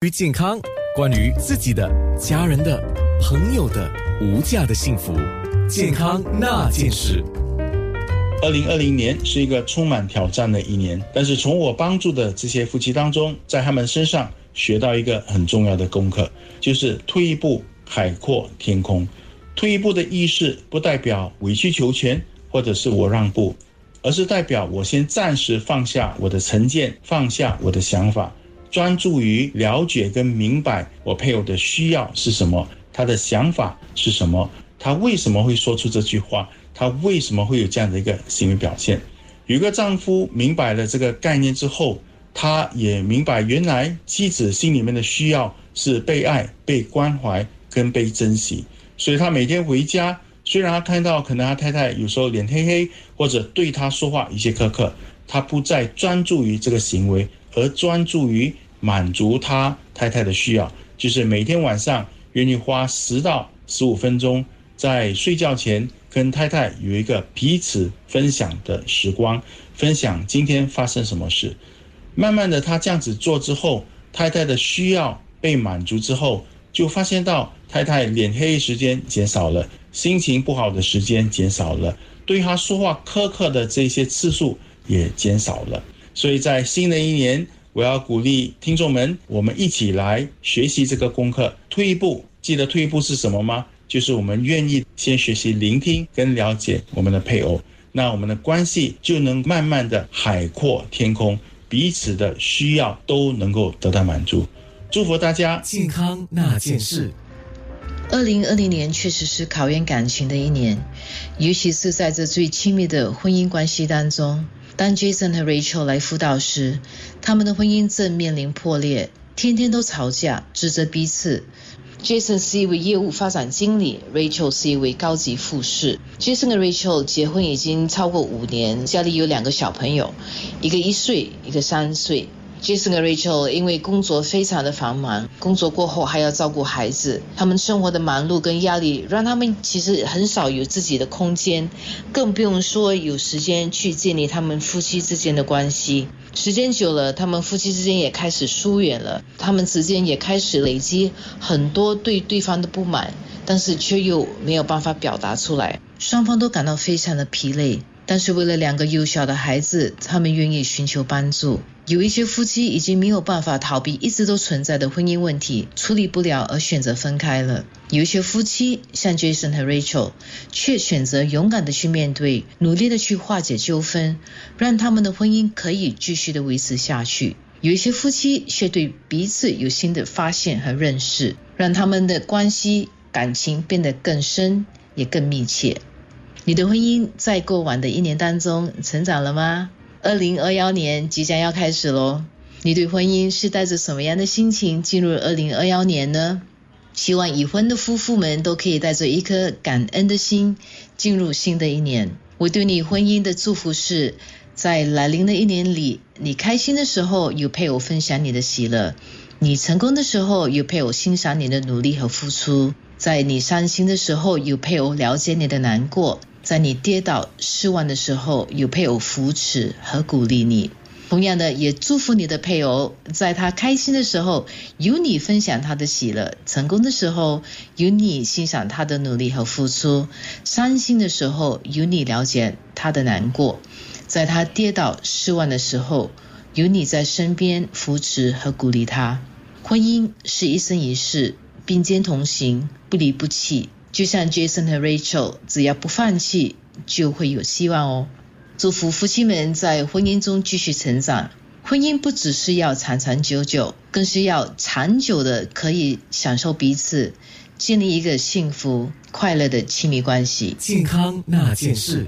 关于健康，关于自己的、家人的、朋友的无价的幸福，健康那件事。二零二零年是一个充满挑战的一年，但是从我帮助的这些夫妻当中，在他们身上学到一个很重要的功课，就是退一步海阔天空。退一步的意思不代表委曲求全，或者是我让步，而是代表我先暂时放下我的成见，放下我的想法。专注于了解跟明白我配偶的需要是什么，他的想法是什么，他为什么会说出这句话，他为什么会有这样的一个行为表现。有一个丈夫明白了这个概念之后，他也明白原来妻子心里面的需要是被爱、被关怀跟被珍惜，所以他每天回家，虽然他看到可能他太太有时候脸黑黑，或者对他说话一些苛刻，他不再专注于这个行为。而专注于满足他太太的需要，就是每天晚上愿意花十到十五分钟，在睡觉前跟太太有一个彼此分享的时光，分享今天发生什么事。慢慢的，他这样子做之后，太太的需要被满足之后，就发现到太太脸黑时间减少了，心情不好的时间减少了，对他说话苛刻的这些次数也减少了。所以在新的一年，我要鼓励听众们，我们一起来学习这个功课。退一步，记得退一步是什么吗？就是我们愿意先学习聆听跟了解我们的配偶，那我们的关系就能慢慢的海阔天空，彼此的需要都能够得到满足。祝福大家健康那件事。二零二零年确实是考验感情的一年，尤其是在这最亲密的婚姻关系当中。当 Jason 和 Rachel 来辅导时，他们的婚姻正面临破裂，天天都吵架，指责彼此。Jason 是一位业务发展经理，Rachel 是一位高级护士。Jason 和 Rachel 结婚已经超过五年，家里有两个小朋友，一个一岁，一个三岁。Jason 和 Rachel 因为工作非常的繁忙，工作过后还要照顾孩子，他们生活的忙碌跟压力让他们其实很少有自己的空间，更不用说有时间去建立他们夫妻之间的关系。时间久了，他们夫妻之间也开始疏远了，他们之间也开始累积很多对对方的不满，但是却又没有办法表达出来，双方都感到非常的疲累。但是为了两个幼小的孩子，他们愿意寻求帮助。有一些夫妻已经没有办法逃避一直都存在的婚姻问题，处理不了而选择分开了。有一些夫妻像 Jason 和 Rachel，却选择勇敢的去面对，努力的去化解纠纷，让他们的婚姻可以继续的维持下去。有一些夫妻却对彼此有新的发现和认识，让他们的关系感情变得更深也更密切。你的婚姻在过往的一年当中成长了吗？二零二幺年即将要开始喽，你对婚姻是带着什么样的心情进入二零二幺年呢？希望已婚的夫妇们都可以带着一颗感恩的心进入新的一年。我对你婚姻的祝福是，在来临的一年里，你开心的时候有配偶分享你的喜乐，你成功的时候有配偶欣赏你的努力和付出，在你伤心的时候有配偶了解你的难过。在你跌倒失望的时候，有配偶扶持和鼓励你；同样的，也祝福你的配偶，在他开心的时候，有你分享他的喜乐；成功的时候，有你欣赏他的努力和付出；伤心的时候，有你了解他的难过；在他跌倒失望的时候，有你在身边扶持和鼓励他。婚姻是一生一世，并肩同行，不离不弃。就像 Jason 和 Rachel，只要不放弃，就会有希望哦。祝福夫妻们在婚姻中继续成长。婚姻不只是要长长久久，更是要长久的可以享受彼此，建立一个幸福快乐的亲密关系。健康那件事。